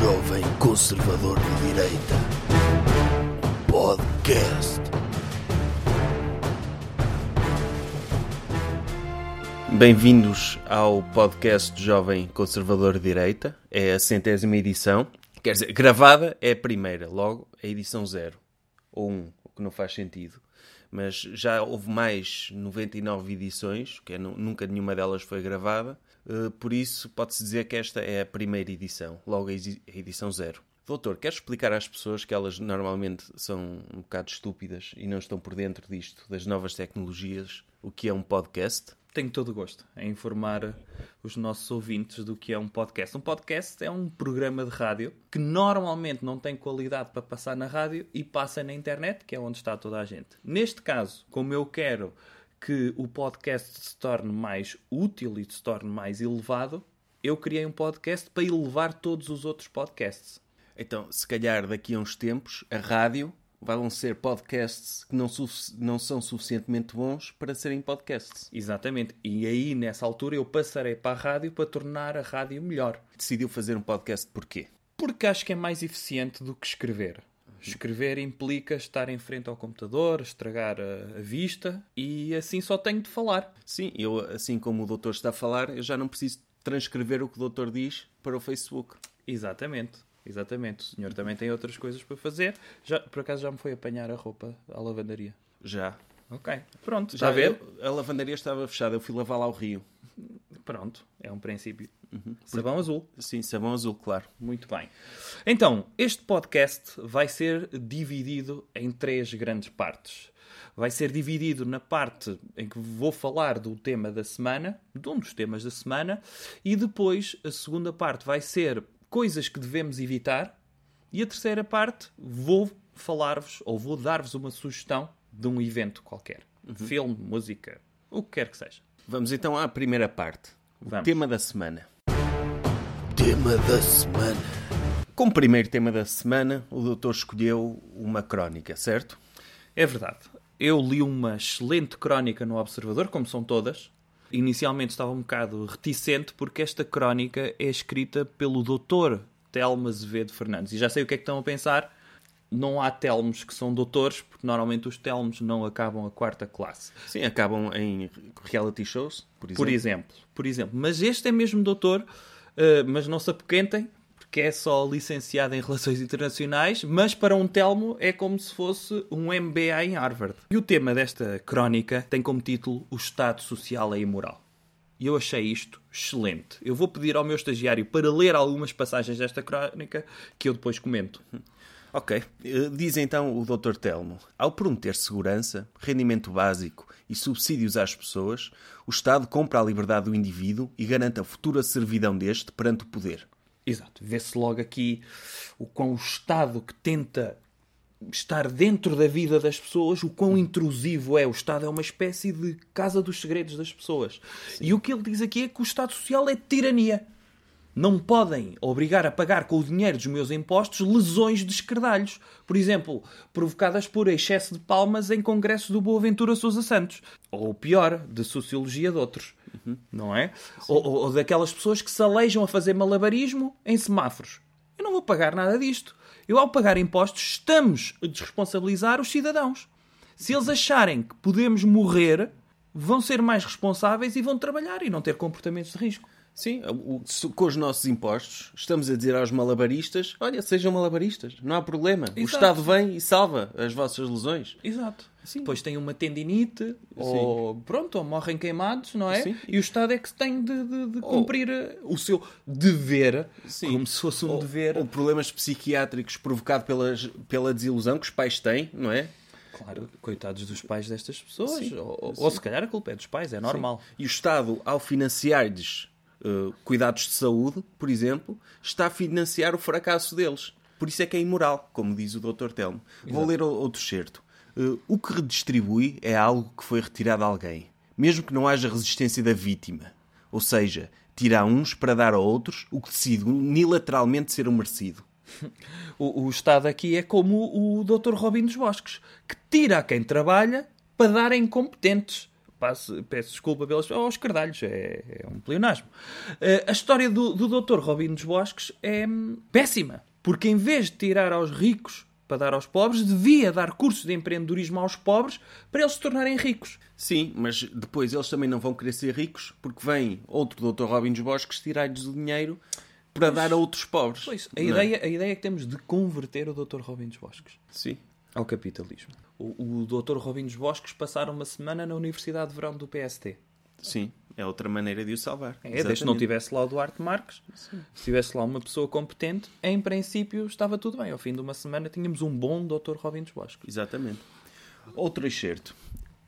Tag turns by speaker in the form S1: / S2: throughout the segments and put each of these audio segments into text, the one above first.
S1: Jovem Conservador de Direita. Podcast.
S2: Bem-vindos ao podcast Jovem Conservador de Direita. É a centésima edição. Quer dizer, gravada é a primeira, logo a edição zero. Ou um, o que não faz sentido. Mas já houve mais 99 edições, que é, nu- nunca nenhuma delas foi gravada. Eh, por isso, pode-se dizer que esta é a primeira edição, logo a edi- a edição zero. Doutor, quer explicar às pessoas que elas normalmente são um bocado estúpidas e não estão por dentro disto, das novas tecnologias, o que é um podcast?
S3: Tenho todo o gosto em informar os nossos ouvintes do que é um podcast. Um podcast é um programa de rádio que normalmente não tem qualidade para passar na rádio e passa na internet, que é onde está toda a gente. Neste caso, como eu quero que o podcast se torne mais útil e se torne mais elevado, eu criei um podcast para elevar todos os outros podcasts.
S2: Então, se calhar daqui a uns tempos, a rádio vão ser podcasts que não, não são suficientemente bons para serem podcasts.
S3: Exatamente. E aí, nessa altura, eu passarei para a rádio para tornar a rádio melhor.
S2: Decidiu fazer um podcast porquê?
S3: Porque acho que é mais eficiente do que escrever. Escrever implica estar em frente ao computador, estragar a, a vista e assim só tenho de falar.
S2: Sim, eu, assim como o doutor está a falar, eu já não preciso transcrever o que o doutor diz para o Facebook.
S3: Exatamente, exatamente. O senhor também tem outras coisas para fazer. Já, por acaso já me foi apanhar a roupa à lavandaria.
S2: Já.
S3: Ok, pronto,
S2: Já
S3: já vê?
S2: eu- a lavandaria estava fechada, eu fui lavar lá ao rio.
S3: Pronto, é um princípio. Sabão azul.
S2: Sim, sabão azul, claro.
S3: Muito bem. Então, este podcast vai ser dividido em três grandes partes. Vai ser dividido na parte em que vou falar do tema da semana, de um dos temas da semana, e depois a segunda parte vai ser coisas que devemos evitar, e a terceira parte vou falar-vos ou vou dar-vos uma sugestão de um evento qualquer. Filme, música, o que quer que seja.
S2: Vamos então à primeira parte. O
S3: Vamos.
S2: tema da semana.
S1: Tema da semana.
S2: Como primeiro tema da semana, o doutor escolheu uma crónica, certo?
S3: É verdade. Eu li uma excelente crónica no Observador, como são todas. Inicialmente estava um bocado reticente porque esta crónica é escrita pelo Dr. Telmo Azevedo Fernandes. E já sei o que é que estão a pensar. Não há telmos que são doutores, porque normalmente os telmos não acabam a quarta classe.
S2: Sim, acabam em reality shows, por exemplo.
S3: Por exemplo. Por exemplo. Mas este é mesmo doutor, eh, mas não se apoquentem, porque é só licenciado em Relações Internacionais, mas para um Telmo é como se fosse um MBA em Harvard. E o tema desta crónica tem como título O Estado Social é Imoral. E eu achei isto excelente. Eu vou pedir ao meu estagiário para ler algumas passagens desta crónica que eu depois comento.
S2: Ok. Eh, Diz então o Dr. Telmo: ao prometer segurança, rendimento básico e subsídios às pessoas, o Estado compra a liberdade do indivíduo e garante a futura servidão deste perante o poder.
S3: Exato. Vê-se logo aqui o quão o Estado que tenta estar dentro da vida das pessoas, o quão intrusivo é. O Estado é uma espécie de casa dos segredos das pessoas. E o que ele diz aqui é que o Estado Social é tirania. Não podem obrigar a pagar com o dinheiro dos meus impostos lesões de escardalhos. Por exemplo, provocadas por excesso de palmas em congressos do Boaventura Sousa Santos. Ou pior, de sociologia de outros. Não é? Ou, ou- ou daquelas pessoas que se alejam a fazer malabarismo em semáforos. Eu não vou pagar nada disto. Eu, ao pagar impostos, estamos a desresponsabilizar os cidadãos. Se eles acharem que podemos morrer, vão ser mais responsáveis e vão trabalhar e não ter comportamentos de risco.
S2: Sim, o- com os nossos impostos, estamos a dizer aos malabaristas: olha, sejam malabaristas, não há problema. O
S3: Exato.
S2: Estado vem e salva as vossas lesões.
S3: Exato. Depois têm uma tendinite, ou pronto, ou morrem queimados, não é?
S2: Sim.
S3: E o Estado é que tem de, de- de cumprir eh, o seu dever,
S2: Sim.
S3: como se fosse um
S2: Ou,
S3: dever.
S2: ou problemas psiquiátricos provocados pelas, pela desilusão que os pais têm, não é?
S3: Claro, coitados dos pais destas pessoas.
S2: Sim,
S3: Ou, ou- ou se calhar a culpa é dos pais, é normal.
S2: E o Estado, ao financiar-lhes eh, cuidados de saúde, por exemplo, está a financiar o fracasso deles. Por isso é que é imoral, como diz o Dr. Telmo. Vou ler o- outro certo. o que redistribui é algo que foi retirado a alguém, mesmo que não haja resistência da vítima. Ou seja, tira a uns para dar a outros o que decide unilateralmente ser o merecido.
S3: O, o Estado aqui é como o Dr. Robin dos Bosques, que tira a quem trabalha para dar a incompetentes. Passo, peço desculpa pelas aos cardalhos, é, é um pleonasmo. Uh, a história do, do Dr. Robin dos Bosques é hum, péssima, porque em vez de tirar aos ricos para dar aos pobres, devia dar cursos de empreendedorismo aos pobres para eles se tornarem ricos.
S2: Sim, mas depois eles também não vão querer ser ricos porque vem outro Dr. Robin dos Bosques tirar-lhes o dinheiro para pois, dar a outros pobres.
S3: Pois, a, é? ideia, é? a ideia é que temos de converter o Dr. Robin dos Bosques.
S2: Sim.
S3: Ao capitalismo. O, o Dr. Robin dos Bosques passaram uma semana na Universidade de Verão do PST.
S2: Sim, é outra maneira de o salvar.
S3: É, desde que não tivesse lá o Duarte Marques, Sim. se tivesse lá uma pessoa competente, em princípio estava tudo bem. Ao fim de uma semana tínhamos um bom Dr. Robin dos Bosques.
S2: Exatamente. Outro excerto.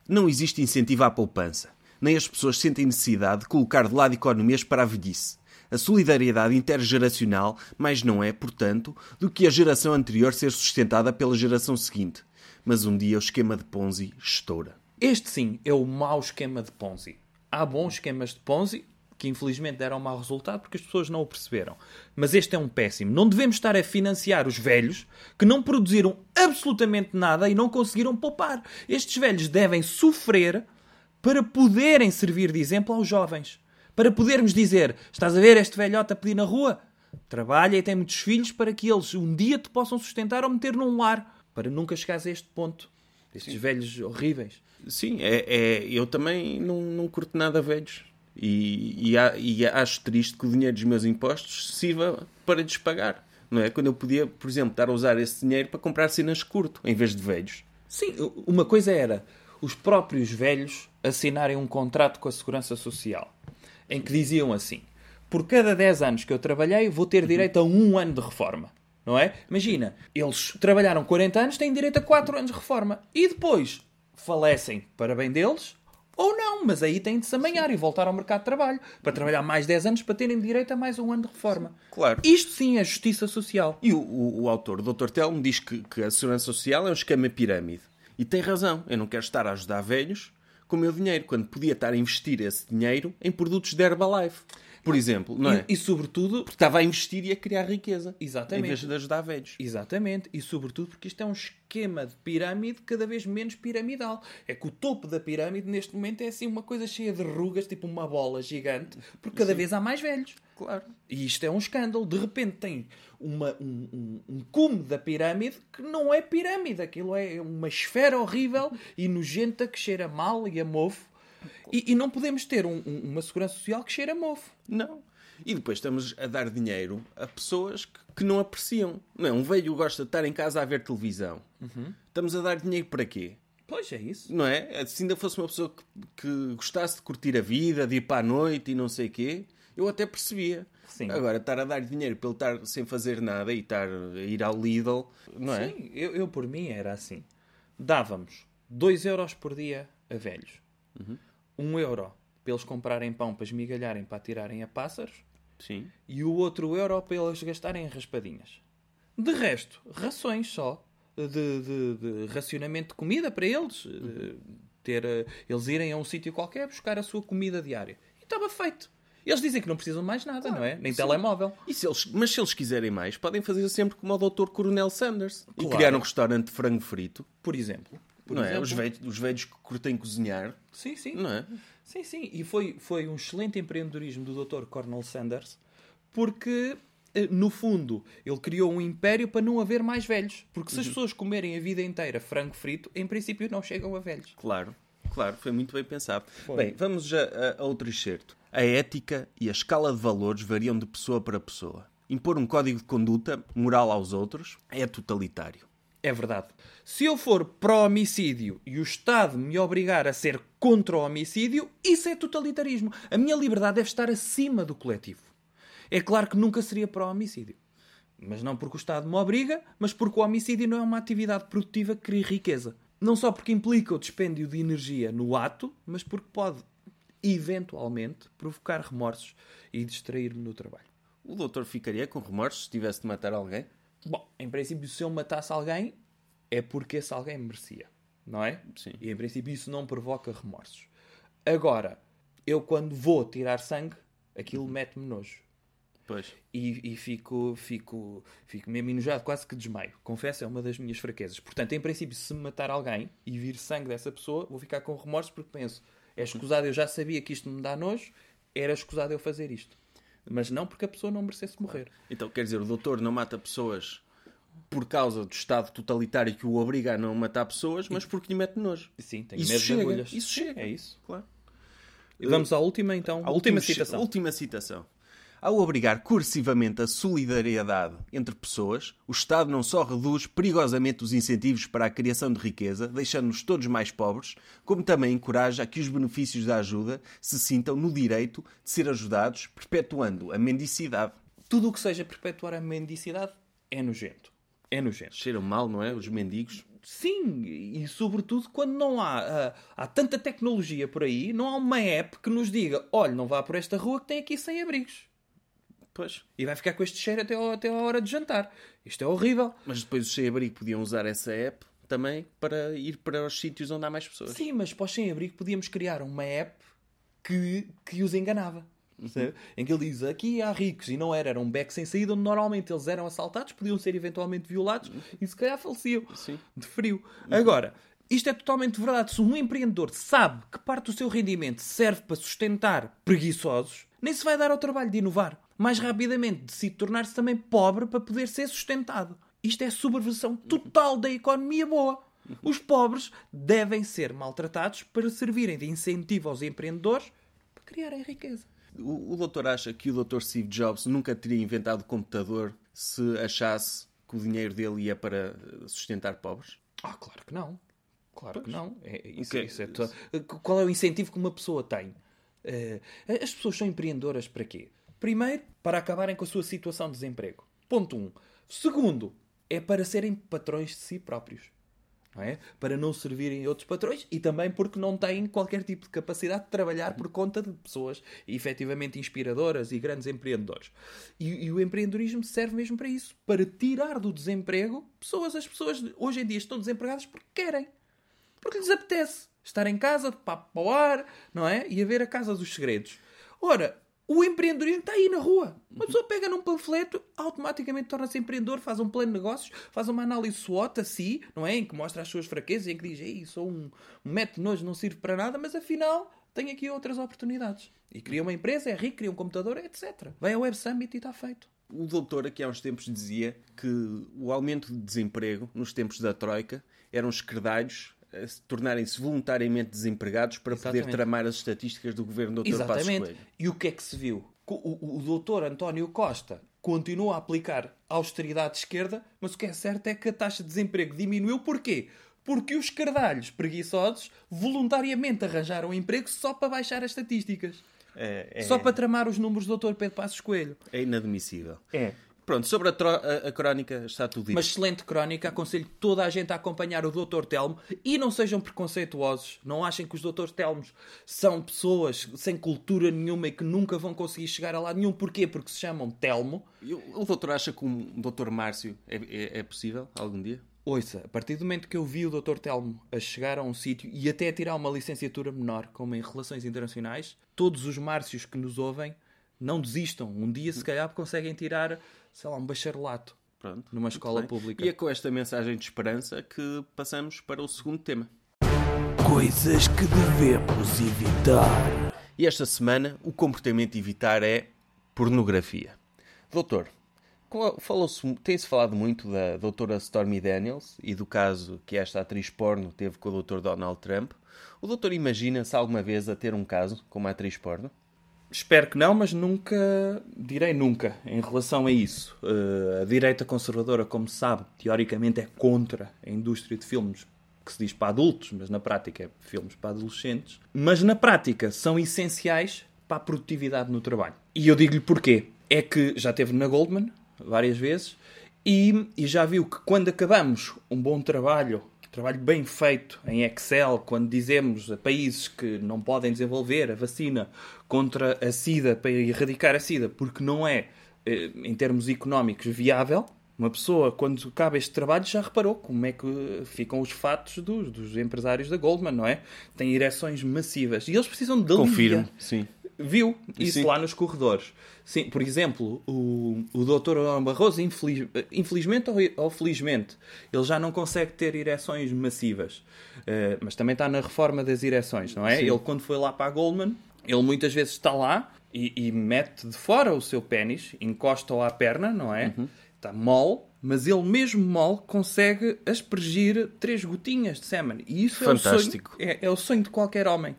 S2: Não existe incentivo à poupança. Nem as pessoas sentem necessidade de colocar de lado economias para a velhice. A solidariedade intergeracional mais não é, portanto, do que a geração anterior ser sustentada pela geração seguinte. Mas um dia o esquema de Ponzi estoura.
S3: Este sim é o mau esquema de Ponzi. Há bons esquemas de Ponzi que infelizmente deram mau resultado porque as pessoas não o perceberam. Mas este é um péssimo. Não devemos estar a financiar os velhos que não produziram absolutamente nada e não conseguiram poupar. Estes velhos devem sofrer para poderem servir de exemplo aos jovens para podermos dizer: estás a ver este velhote a pedir na rua? Trabalha e tem muitos filhos para que eles um dia te possam sustentar ou meter num lar, para nunca chegares a este ponto. Estes Sim. velhos horríveis.
S2: Sim, é, é, eu também não, não curto nada velhos. E, e, e, acho triste que o dinheiro dos meus impostos sirva para despagar. Não é? Quando eu podia, por exemplo, estar a usar esse dinheiro para comprar cenas curto, em vez de velhos.
S3: Sim, uma coisa era os próprios velhos assinarem um contrato com a Segurança Social em que diziam assim: por cada 10 anos que eu trabalhei, vou ter direito a um ano de reforma. Não é? Imagina, eles trabalharam 40 anos, têm direito a 4 anos de reforma. E depois falecem para bem deles, ou não, mas aí têm de se amanhar e voltar ao mercado de trabalho para trabalhar mais 10 anos para terem direito a mais um ano de reforma.
S2: Claro.
S3: Isto sim é justiça social.
S2: E o, o, o autor, o Dr. Telmo, diz que, que a segurança social é um esquema pirâmide. E tem razão. Eu não quero estar a ajudar velhos com o meu dinheiro, quando podia estar a investir esse dinheiro em produtos de Herbalife. Por exemplo, não é?
S3: E, e, sobretudo...
S2: Porque estava a investir e a criar riqueza.
S3: Exatamente.
S2: Em vez de ajudar velhos.
S3: Exatamente. E sobretudo porque isto é um esquema de pirâmide cada vez menos piramidal. É que o topo da pirâmide neste momento é assim uma coisa cheia de rugas, tipo uma bola gigante, porque cada Sim. vez há mais velhos.
S2: Claro.
S3: E isto é um escândalo. De repente tem uma, um, um, um cume da pirâmide que não é pirâmide. Aquilo é uma esfera horrível e nojenta que cheira mal e a mofo. E, e não podemos ter um, uma segurança social que cheira a mofo.
S2: Não. E depois estamos a dar dinheiro a pessoas que, que não apreciam. Não é? Um velho gosta de estar em casa a ver televisão. Uhum. Estamos a dar dinheiro para quê?
S3: Pois é isso.
S2: Não é? Se ainda fosse uma pessoa que, que gostasse de curtir a vida, de ir para a noite e não sei o quê, eu até percebia. Sim. Agora, estar a dar dinheiro para ele estar sem fazer nada e estar a ir ao Lidl, não é?
S3: Sim, eu, eu por mim era assim. Dávamos 2 euros por dia a velhos. Uhum. 1 um euro para eles comprarem pão para esmigalharem para tirarem a pássaros.
S2: Sim.
S3: E o outro euro para eles gastarem em raspadinhas. De resto, rações só. De, de, de racionamento de comida para eles. Uhum. Ter, eles irem a um sítio qualquer buscar a sua comida diária. E estava feito. Eles dizem que não precisam de mais nada, claro, não é? Nem sim. telemóvel.
S2: Se eles, mas se eles quiserem mais, podem fazer sempre como o Dr. Coronel Sanders claro. e criar um restaurante de frango frito,
S3: por exemplo. Por
S2: não
S3: exemplo.
S2: é? Os velhos, os velhos que curtem cozinhar.
S3: Sim, sim.
S2: Não é?
S3: Sim, sim. E foi, foi um excelente empreendedorismo do Dr. Coronel Sanders, porque eh, no fundo, ele criou um império para não haver mais velhos. Porque se as uhum. pessoas comerem a vida inteira frango frito, em princípio não chegam a velhos.
S2: Claro, claro, foi muito bem pensado. Foi. Bem, vamos já a, a outro excerto. A ética e a escala de valores variam de pessoa para pessoa. Impor um código de conduta moral aos outros é totalitário.
S3: É verdade. Se eu for pró-homicídio e o Estado me obrigar a ser contra o homicídio, isso é totalitarismo. A minha liberdade deve estar acima do coletivo. É claro que nunca seria pró-homicídio. Mas não porque o Estado me obriga, mas porque o homicídio não é uma atividade produtiva que cria riqueza. Não só porque implica o dispêndio de energia no ato, mas porque pode eventualmente, provocar remorsos e distrair-me no trabalho.
S2: O doutor ficaria com remorsos se tivesse de matar alguém?
S3: Bom, em princípio, se eu matasse alguém, é porque esse alguém merecia, não é?
S2: Sim.
S3: E em princípio isso não provoca remorsos. Agora, eu quando vou tirar sangue, aquilo mete-me nojo.
S2: Pois.
S3: E, e, fico, fico, fico mesmo enojado, quase que desmaio. Confesso, é uma das minhas fraquezas. Portanto, em princípio, se matar alguém e vir sangue dessa pessoa, vou ficar com remorsos porque penso, É escusado, eu já sabia que isto me dá nojo, era escusado eu fazer isto. Mas não porque a pessoa não merecesse morrer.
S2: Então, quer dizer, o doutor não mata pessoas por causa do Estado totalitário que o obriga a não matar pessoas, mas porque lhe mete nojo.
S3: Sim, tem medo de agulhas.
S2: isso chega.
S3: É isso.
S2: Claro.
S3: E vamos à última, então.
S2: A
S3: última
S2: última
S3: citação.
S2: Última citação. Ao obrigar coercivamente a solidariedade entre pessoas, o Estado não só reduz perigosamente os incentivos para a criação de riqueza, deixando-nos todos mais pobres, como também encoraja a que os benefícios da ajuda se sintam no direito de ser ajudados, perpetuando a mendicidade.
S3: Tudo o que seja perpetuar a mendicidade é nojento. É nojento.
S2: Cheiram mal, não é? Os mendigos.
S3: Sim, e sobretudo quando não há, ah, há tanta tecnologia por aí, não há uma app que nos diga: olha, não vá por esta rua que tem aqui 100 abrigos.
S2: Pois.
S3: E vai ficar com este cheiro até, ao- até a hora de jantar. Isto é horrível.
S2: Mas depois os sem-abrigo podiam usar essa app também para ir para os sítios onde há mais pessoas.
S3: Sim, mas para os sem-abrigo podíamos criar uma app que, que os enganava. Percebe? Em que ele diz aqui há ricos e não era, era um beco sem saída onde normalmente eles eram assaltados, podiam ser eventualmente violados e se calhar faleciam
S2: Sim.
S3: de frio. Agora, isto é totalmente verdade. Se um empreendedor sabe que parte do seu rendimento serve para sustentar preguiçosos, nem se vai dar ao trabalho de inovar. Mais rapidamente decide tornar-se também pobre para poder ser sustentado. Isto é subversão total da economia boa. Os pobres devem ser maltratados para servirem de incentivo aos empreendedores para criarem riqueza.
S2: O, o doutor acha que o doutor Steve Jobs nunca teria inventado o computador se achasse que o dinheiro dele ia para sustentar pobres?
S3: Ah, claro que não. Claro que não. É, isso,
S2: é-
S3: isso é to- Qual é o incentivo que uma pessoa tem? Eh, as pessoas são empreendedoras para quê? Primeiro, para acabarem com a sua situação de desemprego. Ponto 1. Um. Segundo, é para serem patrões de si próprios. Não é? Para não servirem outros patrões e também porque não têm qualquer tipo de capacidade de trabalhar por conta de pessoas efetivamente inspiradoras e grandes empreendedores. E, e o empreendedorismo serve mesmo para isso para tirar do desemprego pessoas. As pessoas hoje em dia estão desempregadas porque querem porque lhes apetece estar em casa, de papo para o ar, não é? E a ver a Casa dos Segredos. Ora, o empreendedorismo está aí na rua. Uma pessoa pega num panfleto, automaticamente torna-se empreendedor, faz um plano de negócios, faz uma análise SWOT a si, não é? Em que mostra as suas fraquezas, em que diz, ei, sou um, um método nojo, não sirvo para nada, mas afinal tenho aqui outras oportunidades. E cria uma empresa, é rico, cria um computador, etc. Vai ao Web Summit e está feito.
S2: O doutor aqui há uns tempos dizia que o aumento de desemprego nos tempos da Troika eram se tornarem-se voluntariamente desempregados para poder
S3: Exatamente.
S2: tramar as estatísticas do governo do Dr. Passos
S3: Exatamente.
S2: Coelho.
S3: E o que é que se viu? O, o, o doutor António Costa continua a aplicar austeridade de esquerda, mas o que é certo é que a taxa de desemprego diminuiu. Porquê? Porque os cardalhos preguiçosos voluntariamente arranjaram emprego só para baixar as estatísticas.
S2: É, é-
S3: Só para tramar os números do doutor Pedro Passos Coelho.
S2: é inadmissível.
S3: É.
S2: Pronto, sobre a, a- a crónica está tudo dito.
S3: Uma excelente crónica, aconselho toda a gente a acompanhar o Dr. Telmo e não sejam preconceituosos. Não achem que os Dr. Telmos são pessoas sem cultura nenhuma e que nunca vão conseguir chegar a lado nenhum. Porquê? Porque se chamam Telmo.
S2: E O, o doutor acha que um doutor Márcio é, é- é possível algum dia?
S3: Ouça, a partir do momento que eu vi o Dr. Telmo a chegar a um sítio e até a tirar uma licenciatura menor, como em Relações Internacionais, todos os Márcios que nos ouvem não desistam. Um dia, se calhar, conseguem tirar, sei lá, um bacharelato.
S2: Pronto.
S3: Numa escola pública.
S2: E é com esta mensagem de esperança que passamos para o segundo tema.
S1: Coisas que devemos evitar.
S2: E esta semana o comportamento a evitar é pornografia. Doutor, tem-se falado muito da doutora Stormy Daniels e do caso que esta atriz porno teve com o doutor Donald Trump. O doutor imagina-se alguma vez a ter um caso com uma atriz porno?
S3: Espero que não, mas nunca, direi nunca, em relação a isso. Eh, a direita conservadora, como se sabe, teoricamente é contra a indústria de filmes que se diz para adultos, mas na prática é filmes para adolescentes. Mas na prática são essenciais para a produtividade no trabalho. E eu digo-lhe porquê. É que já esteve na Goldman várias vezes e, e já viu que quando acabamos um bom trabalho trabalho bem feito em Excel, quando dizemos a países que não podem desenvolver a vacina contra a SIDA para erradicar a SIDA, porque não é, eh, em termos económicos, viável, uma pessoa, quando acaba este trabalho, já reparou como é que ficam os fatos dos, dos empresários da Goldman, não é? Têm ereções massivas e eles precisam de alívio.
S2: Confirmo, sim.
S3: viu isso
S2: Sim.
S3: lá nos corredores. Sim, por exemplo, o, o Dr. Orlando Barroso, infeliz- infelizmente ou, ou felizmente, ele já não consegue ter ereções massivas. Eh, mas também está na reforma das ereções, não é?
S2: Sim.
S3: Ele, quando foi lá para a Goldman, ele muitas vezes está lá e, e mete de fora o seu pênis, encosta-o à perna, não é? Está mole, mas ele mesmo mole consegue aspergir três gotinhas de sêmen. E isso
S2: Fantástico.
S3: é o sonho, é, é o sonho de qualquer homem.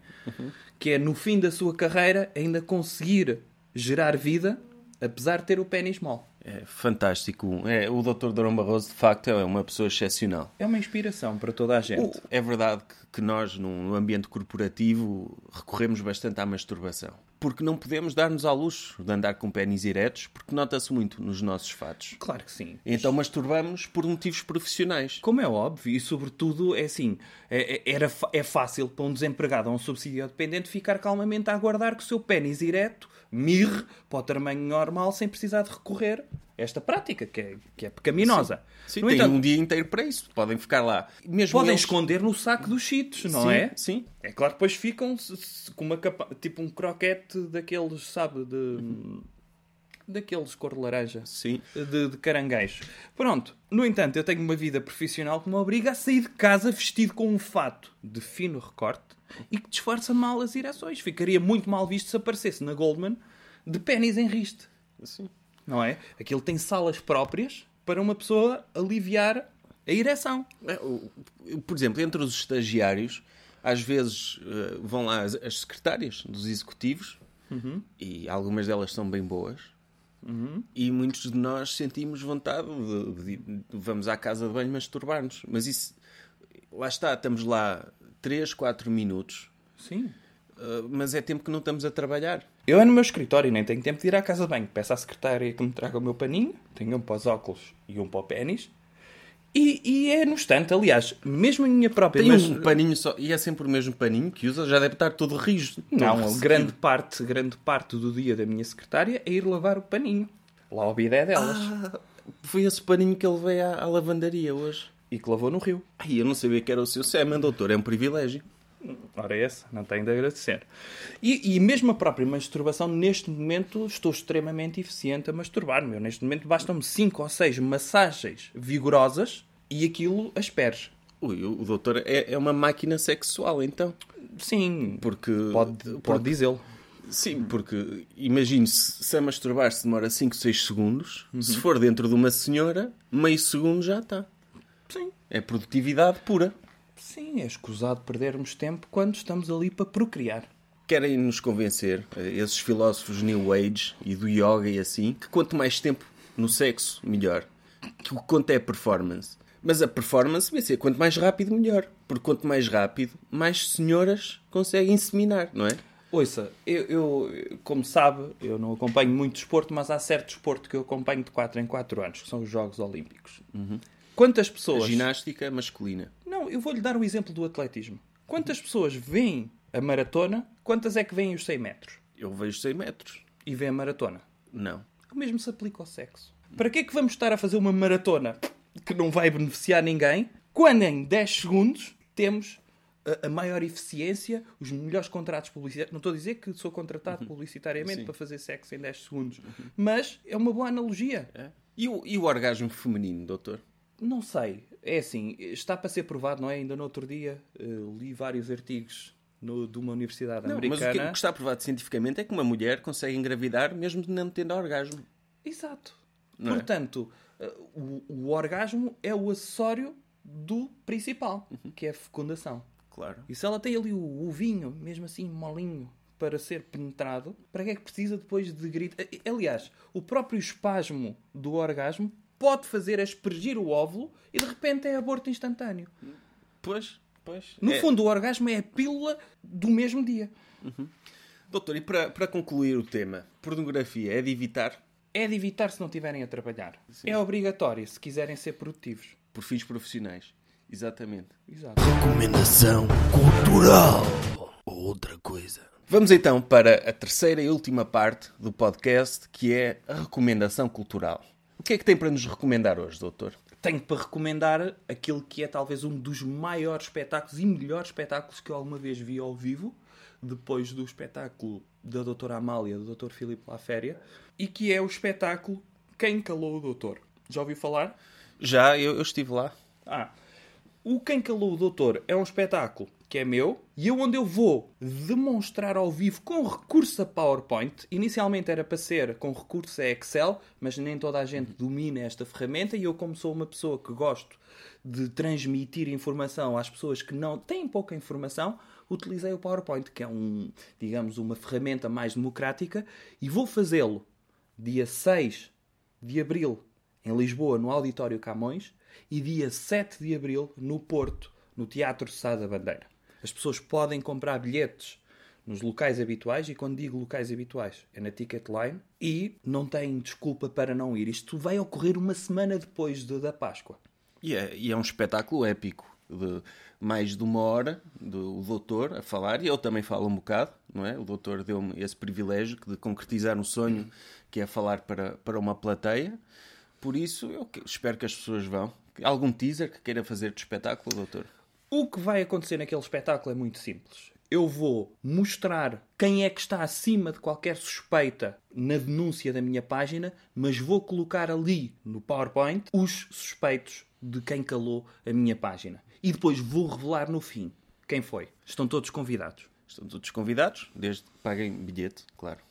S3: Que é, no fim da sua carreira, ainda conseguir gerar vida, apesar de ter o pênis mole.
S2: É fantástico. É, o Dr. Durão Barroso, de facto, é uma pessoa excepcional.
S3: É uma inspiração para toda a gente.
S2: É verdade que, que nós, num no ambiente corporativo, recorremos bastante à masturbação. Porque não podemos dar-nos ao luxo de andar com pênis eretos, porque nota-se muito nos nossos fatos.
S3: Claro que sim.
S2: Então masturbamos por motivos profissionais.
S3: Como é óbvio, e sobretudo é assim, é, é- era, é fácil para um desempregado ou um subsídio dependente ficar calmamente a aguardar que o seu pênis ereto mirre para o tamanho normal sem precisar de recorrer esta prática, que é, que é pecaminosa.
S2: Sim,
S3: no
S2: tem
S3: entanto,
S2: um dia inteiro para isso. Podem ficar lá. Mesmo
S3: podem
S2: eles-
S3: esconder no saco dos cheetos, não
S2: Sim,
S3: é?
S2: Sim.
S3: É claro que depois ficam com uma capa... tipo um croquete daqueles, sabe, de... daqueles cor de laranja.
S2: Sim.
S3: De, de caranguejo. Pronto. No entanto, eu tenho uma vida profissional que me obriga a sair de casa vestido com um fato de fino recorte e que disfarça mal as ereções. Ficaria muito mal visto se aparecesse na Goldman de pênis em riste.
S2: Sim.
S3: Não é? Aquilo tem salas próprias para uma pessoa aliviar a ereção.
S2: É, Por exemplo, entre os estagiários, às vezes eh, vão lá as, as secretárias dos executivos e algumas delas são bem boas. E muitos de nós sentimos vontade de, de- de- vamos à casa de banho masturbar-nos. Mas isso, lá está, estamos lá 3, 4 minutos,
S3: Sim.
S2: eh, mas é tempo que não estamos a trabalhar.
S3: Eu é no meu escritório, nem tenho tempo de ir à casa de banho. Peço à secretária que me traga o meu paninho. Tenho um para os óculos e um para o pênis. E, e é no estante, aliás, mesmo em minha própria...
S2: Tem
S3: mas-
S2: um paninho só, e é sempre o mesmo paninho que usa, já deve estar todo rijo.
S3: Não,
S2: recebido.
S3: grande parte, grande parte do dia da minha secretária é ir lavar o paninho. Lá ao bidé delas.
S2: Ah, foi esse paninho que ele veio à, à lavandaria hoje.
S3: E que lavou no rio.
S2: Ai, eu não sabia que era o seu semen, doutor. É um privilégio.
S3: Ora, essa, não tenho de agradecer. E, e mesmo a própria masturbação, neste momento, estou extremamente eficiente a masturbar-me. Neste momento, bastam-me 5 ou 6 massagens vigorosas e aquilo asperge.
S2: Ui, o, doutor é, é uma máquina sexual, então.
S3: Sim,
S2: Porque.
S3: pode,
S2: porque-
S3: pode dizê-lo.
S2: Sim, porque imagine se, se a masturbar-se demora 5, 6 segundos. Se for dentro de uma senhora, meio segundo já está.
S3: Sim.
S2: É produtividade pura.
S3: Sim, é escusado perdermos tempo quando estamos ali para procriar.
S2: Querem nos convencer, eh, esses filósofos New Age e do yoga e assim, que quanto mais tempo no sexo, melhor. Que o que conta é a performance. Mas a performance vai ser quanto mais rápido, melhor. Porque quanto mais rápido, mais senhoras conseguem inseminar, não é?
S3: Ouça, eu, eu, como sabe, eu não acompanho muito desporto, mas há certo desporto que eu acompanho de 4 em 4 anos, que são os Jogos Olímpicos. Quantas
S2: A
S3: pessoas...
S2: ginástica masculina.
S3: Não, eu vou-lhe dar o exemplo do atletismo. Quantas pessoas veem a maratona, quantas é que veem os 100 metros?
S2: Eu vejo 100 metros.
S3: E veem a maratona?
S2: Não.
S3: O mesmo se aplica ao sexo. Para que é que vamos estar a fazer uma maratona que não vai beneficiar ninguém, quando em 10 segundos temos a, a maior eficiência, os melhores contratos publicitários. Não estou a dizer que sou contratado publicitariamente
S2: Sim.
S3: para fazer sexo em 10 segundos, mas é uma boa analogia.
S2: É? E, o, e o orgasmo feminino, doutor?
S3: Não sei. É assim, está para ser provado, não é? Ainda no outro dia eh, li vários artigos no- de uma universidade
S2: Não, mas o que,
S3: americana.
S2: o que está provado cientificamente é que uma mulher consegue engravidar mesmo não tendo orgasmo.
S3: Exato.
S2: Não é?
S3: Portanto, eh, o, o orgasmo é o acessório do principal,
S2: Uhum.
S3: que é a fecundação.
S2: Claro.
S3: E se ela tem ali o ovinho, mesmo assim molinho, para ser penetrado, para que é que precisa depois de grito? Eh, Aliás, o próprio espasmo do orgasmo pode fazer aspergir o óvulo e de repente é aborto instantâneo.
S2: Pois, pois.
S3: No
S2: É-
S3: fundo, o orgasmo é a pílula do mesmo dia.
S2: Doutor, e para, para concluir o tema, pornografia é de evitar
S3: É de evitar se não tiverem a trabalhar. É obrigatório se quiserem ser produtivos.
S2: por fins profissionais. Exatamente.
S3: Exato.
S1: Recomendação cultural. Ou outra coisa.
S2: Vamos então para a terceira e última parte do podcast, que é a recomendação cultural. O que é que tem para nos recomendar hoje, doutor?
S3: Tenho para recomendar aquilo que é talvez um dos maiores espetáculos e melhores espetáculos que eu alguma vez vi ao vivo, depois do espetáculo da doutora Amália, do doutor Filipe Laféria, e que é o espetáculo Quem Calou o Doutor. Já ouviu falar?
S2: Já, eu, eu estive lá.
S3: Ah, o Quem Calou o Doutor é um espetáculo que é meu e eu onde eu vou demonstrar ao vivo com recurso a PowerPoint. Inicialmente era para ser com recurso a Excel, mas nem toda a gente domina esta ferramenta e eu como sou uma pessoa que gosto de transmitir informação às pessoas que não têm pouca informação, utilizei o PowerPoint, que é um, digamos, uma ferramenta mais democrática e vou fazê-lo dia 6 de abril em Lisboa, no Auditório Camões, e dia 7 de abril no Porto, no Teatro Sá da Bandeira. As pessoas podem comprar bilhetes nos locais habituais, e quando digo locais habituais, é na Ticketline, e não têm desculpa para não ir. Isto vai ocorrer uma semana depois de, da Páscoa.
S2: E é, e é um espetáculo épico. De mais de uma hora do doutor a falar, e eu também falo um bocado, não é? O doutor deu-me esse privilégio de concretizar um sonho que é falar para, para uma plateia. Por isso, eu espero que as pessoas vão. Algum teaser que queira fazer de espetáculo, doutor?
S3: O que vai acontecer naquele espetáculo é muito simples. Eu vou mostrar quem é que está acima de qualquer suspeita na denúncia da minha página, mas vou colocar ali no PowerPoint os suspeitos de quem calou a minha página. E depois vou revelar no fim quem foi. Estão todos convidados.
S2: Estão todos convidados, desde que paguem bilhete, claro.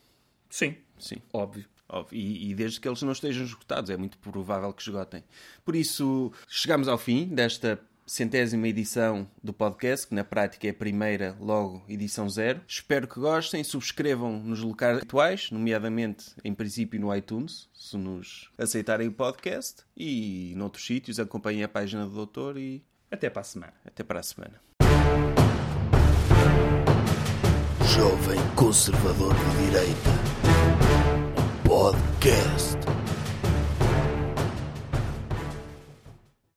S3: Sim,
S2: Sim.
S3: óbvio.
S2: Óbvio. E, e desde que eles não estejam esgotados, é muito provável que esgotem. Por isso, chegamos ao fim desta centésima edição do podcast, que na prática é a primeira, logo edição zero. Espero que gostem, subscrevam nos locais atuais, nomeadamente, em princípio, no iTunes, se nos aceitarem o podcast, e noutros sítios, acompanhem a página do doutor e
S3: Até para a semana.
S2: até para a semana.
S1: Jovem Conservador de Direita. Podcast.